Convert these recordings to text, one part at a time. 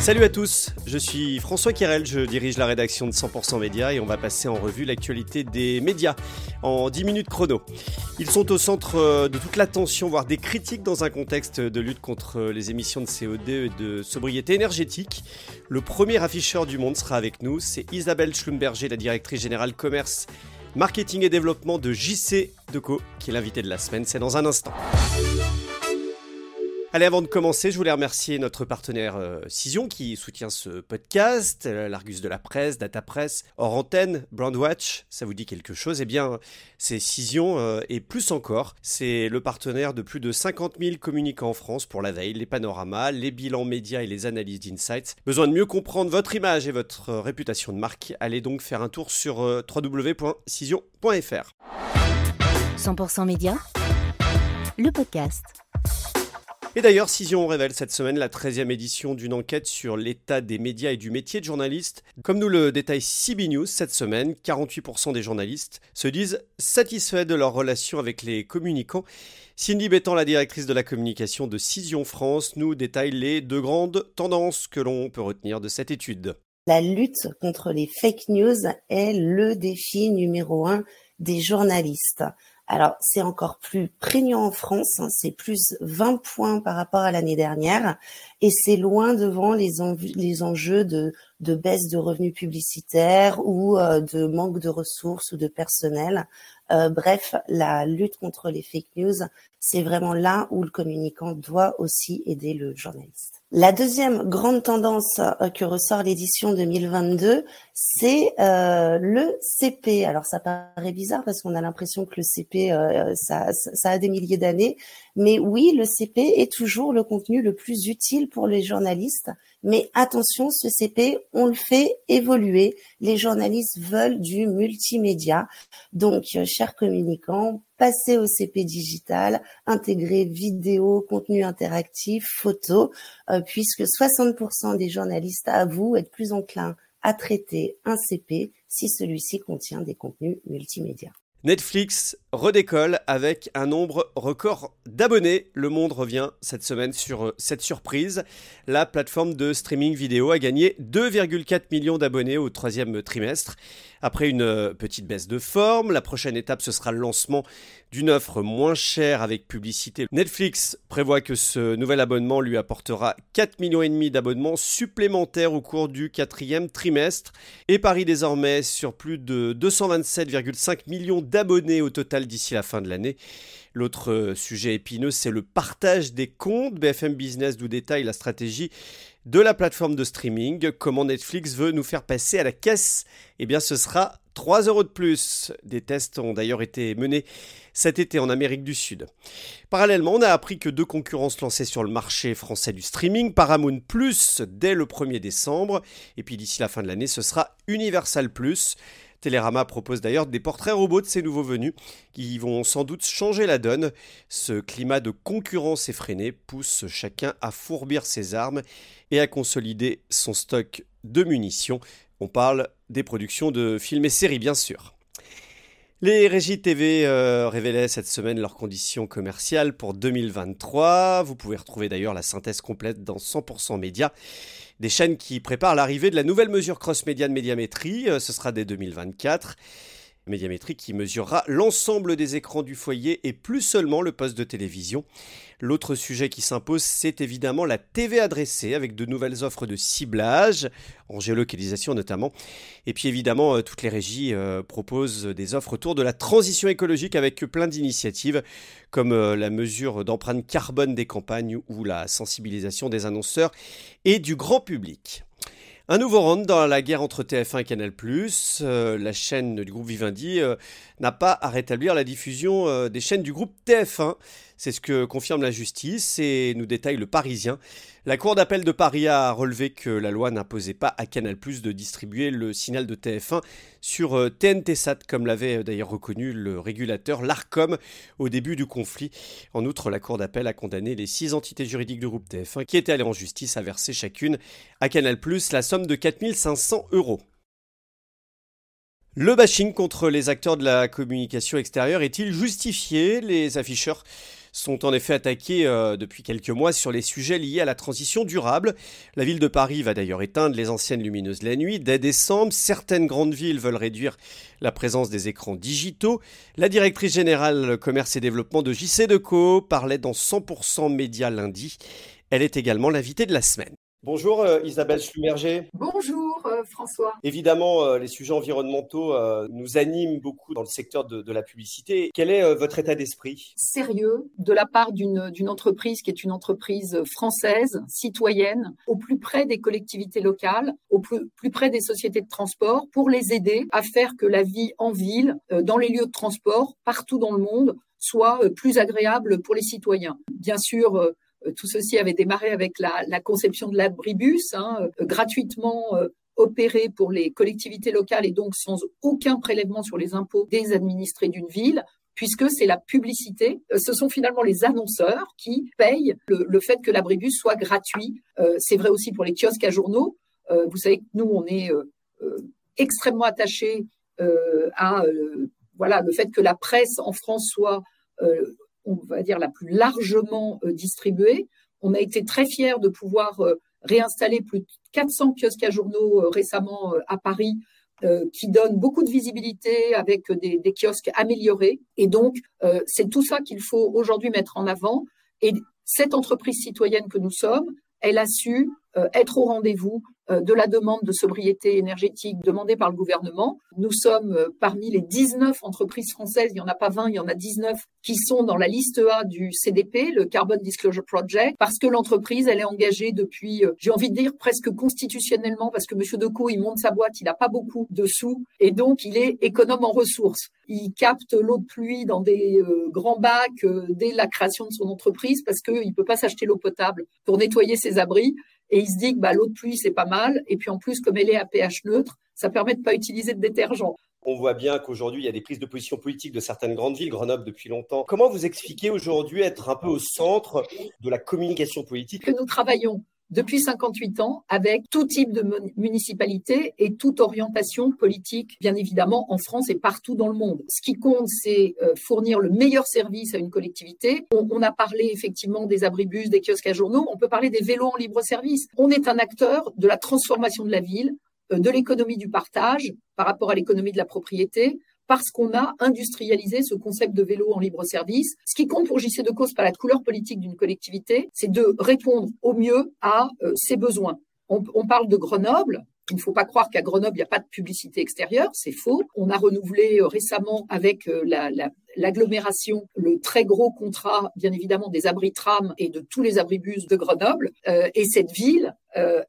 Salut à tous, je suis François Kirel, je dirige la rédaction de 100% Média et on va passer en revue l'actualité des médias en 10 minutes chrono. Ils sont au centre euh, de toute l'attention, voire des critiques dans un contexte de lutte contre les émissions de CO2 et de sobriété énergétique. Le premier afficheur du monde sera avec nous, c'est Isabelle Schlumberger, la directrice générale commerce, marketing et développement de JC Deco, qui est l'invité de la semaine, c'est dans un instant. Allez, avant de commencer, je voulais remercier notre partenaire euh, Cision qui soutient ce podcast, euh, l'Argus de la presse, Data Press, Hors Antenne, Brandwatch, ça vous dit quelque chose? Eh bien, c'est Cision euh, et plus encore. C'est le partenaire de plus de 50 000 communicants en France pour la veille, les panoramas, les bilans médias et les analyses d'insights. Besoin de mieux comprendre votre image et votre réputation de marque? Allez donc faire un tour sur www.cision.fr. 100% Média, le podcast. Et d'ailleurs, Cision révèle cette semaine la 13e édition d'une enquête sur l'état des médias et du métier de journaliste. Comme nous le détaille CB News cette semaine, 48% des journalistes se disent satisfaits de leur relation avec les communicants. Cindy Bétan, la directrice de la communication de Cision France, nous détaille les deux grandes tendances que l'on peut retenir de cette étude. La lutte contre les fake news est le défi numéro un des journalistes. Alors, c'est encore plus prégnant en France, hein, c'est plus 20 points par rapport à l'année dernière, et c'est loin devant les, les enjeux de, de, baisse de revenus publicitaires ou euh, de manque de ressources ou de personnel. Euh, bref, la lutte contre les fake news, c'est vraiment là où le communicant doit aussi aider le journaliste. La deuxième grande tendance euh, que ressort l'édition 2022, c'est euh, le CP. Alors ça paraît bizarre parce qu'on a l'impression que le CP, euh, ça, ça, a des milliers d'années, mais oui, le CP est toujours le contenu le plus utile pour les journalistes. Mais attention, ce CP, on le fait évoluer. Les journalistes veulent du multimédia. Donc, chers communicants, passez au CP digital, intégrez vidéo, contenu interactif, photo, euh, puisque 60% des journalistes avouent être plus enclins à traiter un CP si celui-ci contient des contenus multimédia. Netflix redécolle avec un nombre record d'abonnés. Le Monde revient cette semaine sur euh, cette surprise. La plateforme de streaming vidéo a gagné 2,4 millions d'abonnés au troisième trimestre. Après une euh, petite baisse de forme, la prochaine étape ce sera le lancement d'une offre moins chère avec publicité. Netflix prévoit que ce nouvel abonnement lui apportera 4 millions et demi d'abonnements supplémentaires au cours du quatrième trimestre et parie désormais sur plus de 227,5 millions d'abonnés au total d'ici la fin de l'année. L'autre euh, sujet épineux, c'est le partage des comptes. BFM Business nous détaille la stratégie de la plateforme de streaming. Comment Netflix veut nous faire passer à la caisse? Eh bien, ce sera 3 euros de plus. Des tests ont d'ailleurs été menés cet été en Amérique du Sud. Parallèlement, on a appris que deux concurrents se lançaient sur le marché français du streaming, Paramount Plus dès le 1er décembre, et puis d'ici la fin de l'année, ce sera Universal Plus. Télérama propose d'ailleurs des portraits robots de ces nouveaux venus qui vont sans doute changer la donne. Ce climat de concurrence effrénée pousse chacun à fourbir ses armes et à consolider son stock de munitions. On parle des productions de films et séries bien sûr. Les régies TV euh, révélaient cette semaine leurs conditions commerciales pour 2023. Vous pouvez retrouver d'ailleurs la synthèse complète dans 100% Média. Des chaînes qui préparent l'arrivée de la nouvelle mesure cross-média de médiamétrie. Euh, ce sera dès 2024 médiamétrie qui mesurera l'ensemble des écrans du foyer et plus seulement le poste de télévision. L'autre sujet qui s'impose, c'est évidemment la TV adressée avec de nouvelles offres de ciblage, en géolocalisation notamment. Et puis évidemment, euh, toutes les régies euh, proposent des offres autour de la transition écologique avec plein d'initiatives comme euh, la mesure d'empreinte carbone des campagnes ou la sensibilisation des annonceurs et du grand public. Un nouveau round dans la guerre entre TF1 et Canal+. Euh, la chaîne du groupe Vivendi euh, n'a pas à rétablir la diffusion euh, des chaînes du groupe TF1. C'est ce que confirme la justice et nous détaille le Parisien. La Cour d'appel de Paris a relevé que la loi n'imposait pas à Canal de distribuer le signal de TF1 sur TNT Sat, comme l'avait d'ailleurs reconnu le régulateur, l'ARCOM, au début du conflit. En outre, la Cour d'appel a condamné les six entités juridiques du groupe TF1 qui étaient allées en justice à verser chacune à Canal la somme de 4500 euros. Le bashing contre les acteurs de la communication extérieure est-il justifié? Les afficheurs sont en effet attaqués euh, depuis quelques mois sur les sujets liés à la transition durable. La ville de Paris va d'ailleurs éteindre les anciennes lumineuses la nuit. Dès décembre, certaines grandes villes veulent réduire la présence des écrans digitaux. La directrice générale commerce et développement de JC Deco parlait dans 100% Média lundi. Elle est également l'invitée de la semaine. Bonjour euh, Isabelle Schlumerger. Bonjour euh, François. Évidemment, euh, les sujets environnementaux nous animent beaucoup dans le secteur de, la publicité. Quel est votre état d'esprit? Sérieux, de la part d'une entreprise qui est une entreprise française, citoyenne, au plus près des collectivités locales, au plus, plus près des sociétés de transport, pour les aider à faire que la vie en ville, dans les lieux de transport, partout dans le monde, soit plus agréable pour les citoyens? Bien sûr, tout ceci avait démarré avec la, conception de l'abribus, hein, euh, gratuitement euh, opéré pour les collectivités locales et donc sans aucun prélèvement sur les impôts des administrés d'une ville puisque c'est la publicité. Ce sont finalement les annonceurs qui payent le, fait que l'abribus soit gratuit. c'est vrai aussi pour les kiosques à journaux. vous savez que nous, on est extrêmement attachés à voilà le fait que la presse en France soit on va dire, la plus largement euh, distribuée. On a été très fiers de pouvoir euh, réinstaller plus de 400 kiosques à journaux euh, récemment à Paris qui donnent beaucoup de visibilité avec des, kiosques améliorés. Et donc, c'est tout ça qu'il faut aujourd'hui mettre en avant. Et cette entreprise citoyenne que nous sommes, elle a su être au rendez-vous de la demande de sobriété énergétique demandée par le gouvernement. Nous sommes euh, parmi les 19 entreprises françaises, il n'y en a pas 20, il y en a 19 qui sont dans la liste A du CDP, le Carbon Disclosure Project, parce que l'entreprise, elle est engagée depuis, euh, j'ai envie de dire presque constitutionnellement, parce que Monsieur Decaux, il monte sa boîte, il n'a pas beaucoup de sous, et donc il est économe en ressources. Il capte l'eau de pluie dans des grands bacs dès la création de son entreprise, parce qu'il ne peut pas s'acheter l'eau potable pour nettoyer ses abris. Et il se dit que bah, l'eau de pluie, c'est pas mal. Et puis en plus, comme elle est à pH neutre, ça permet de pas utiliser de détergent. On voit bien qu'aujourd'hui, il y a des prises de position politiques de certaines grandes villes, Grenoble depuis longtemps. Comment vous expliquez aujourd'hui être un peu au centre de la communication politique? Que nous travaillons depuis 58 ans avec tout type de municipalité et toute orientation politique, bien évidemment, en France et partout dans le monde. Ce qui compte, c'est euh, fournir le meilleur service à une collectivité. On, a parlé effectivement des abribus, des kiosques à journaux, on peut parler des vélos en libre service. On est un acteur de la transformation de la ville, euh, de l'économie du partage par rapport à l'économie de la propriété, parce qu'on a industrialisé ce concept de vélo en libre service. Ce qui compte pour JC de cause par la couleur politique d'une collectivité, c'est de répondre au mieux à euh, ses besoins. On, parle de Grenoble, il ne faut pas croire qu'à Grenoble, il n'y a pas de publicité extérieure, c'est faux. On a renouvelé euh, récemment avec euh, l'agglomération le très gros contrat, bien évidemment, des abris tram et de tous les abribus de Grenoble. Et cette ville,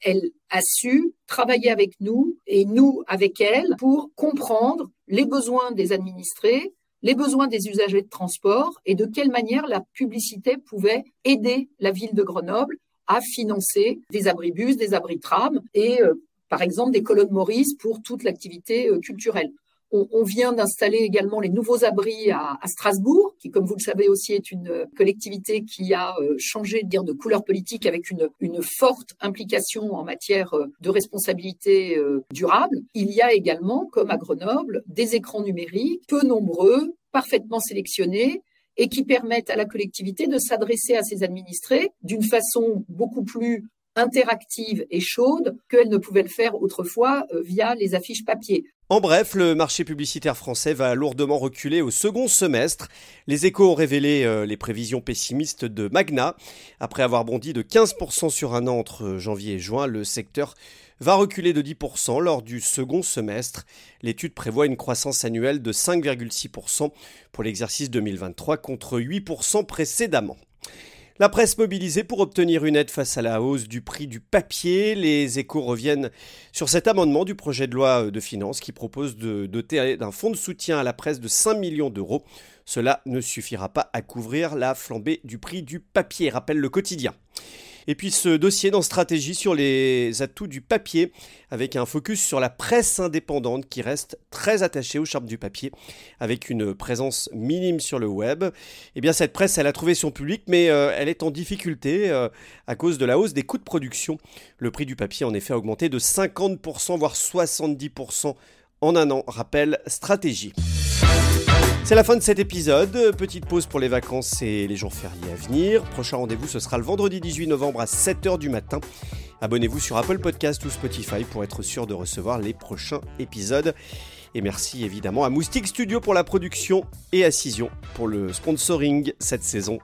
elle a su travailler avec nous et nous avec elle pour comprendre les besoins des administrés, les besoins des usagers de transport et de quelle manière la publicité pouvait aider la ville de Grenoble à financer des abribus, des abris tram et par exemple des colonnes Maurice pour toute l'activité euh, culturelle. On, vient d'installer également les nouveaux abris à, Strasbourg, qui, comme vous le savez aussi, est une euh, collectivité qui a euh, changé de dire de couleur politique avec une, une forte implication en matière de responsabilité durable. Il y a également, comme à Grenoble, des écrans numériques peu nombreux, parfaitement sélectionnés, et qui permettent à la collectivité de s'adresser à ses administrés d'une façon beaucoup plus interactive et chaude qu'elle ne pouvait le faire autrefois euh, via les affiches papier. En bref, le marché publicitaire français va lourdement reculer au second semestre. Les échos ont révélé euh, les prévisions pessimistes de Magna. Après avoir bondi de 15% sur un an entre janvier et juin, le secteur va reculer de 10% lors du second semestre. L'étude prévoit une croissance annuelle de 5,6% pour l'exercice 2023 contre 8% précédemment. La presse mobilisée pour obtenir une aide face à la hausse du prix du papier. Les échos reviennent sur cet amendement du projet de loi de finances qui propose de doter d'un fonds de soutien à la presse de 5 millions d'euros. Cela ne suffira pas à couvrir la flambée du prix du papier, rappelle le quotidien. Et puis ce dossier dans Stratégie sur les atouts du papier, avec un focus sur la presse indépendante qui reste très attachée au charme du papier, avec une présence minime sur le web. Eh bien cette presse, elle a trouvé son public, mais euh, elle est en difficulté euh, à cause de la hausse des coûts de production. Le prix du papier en effet a augmenté de 50%, voire 70% en un an, rappelle Stratégie. C'est la fin de cet épisode. Petite pause pour les vacances et les jours fériés à venir. Prochain rendez-vous, ce sera le vendredi 18 novembre à 7h du matin. Abonnez-vous sur Apple Podcast ou Spotify pour être sûr de recevoir les prochains épisodes. Et merci évidemment à Moustique Studio pour la production et à Cision pour le sponsoring cette saison.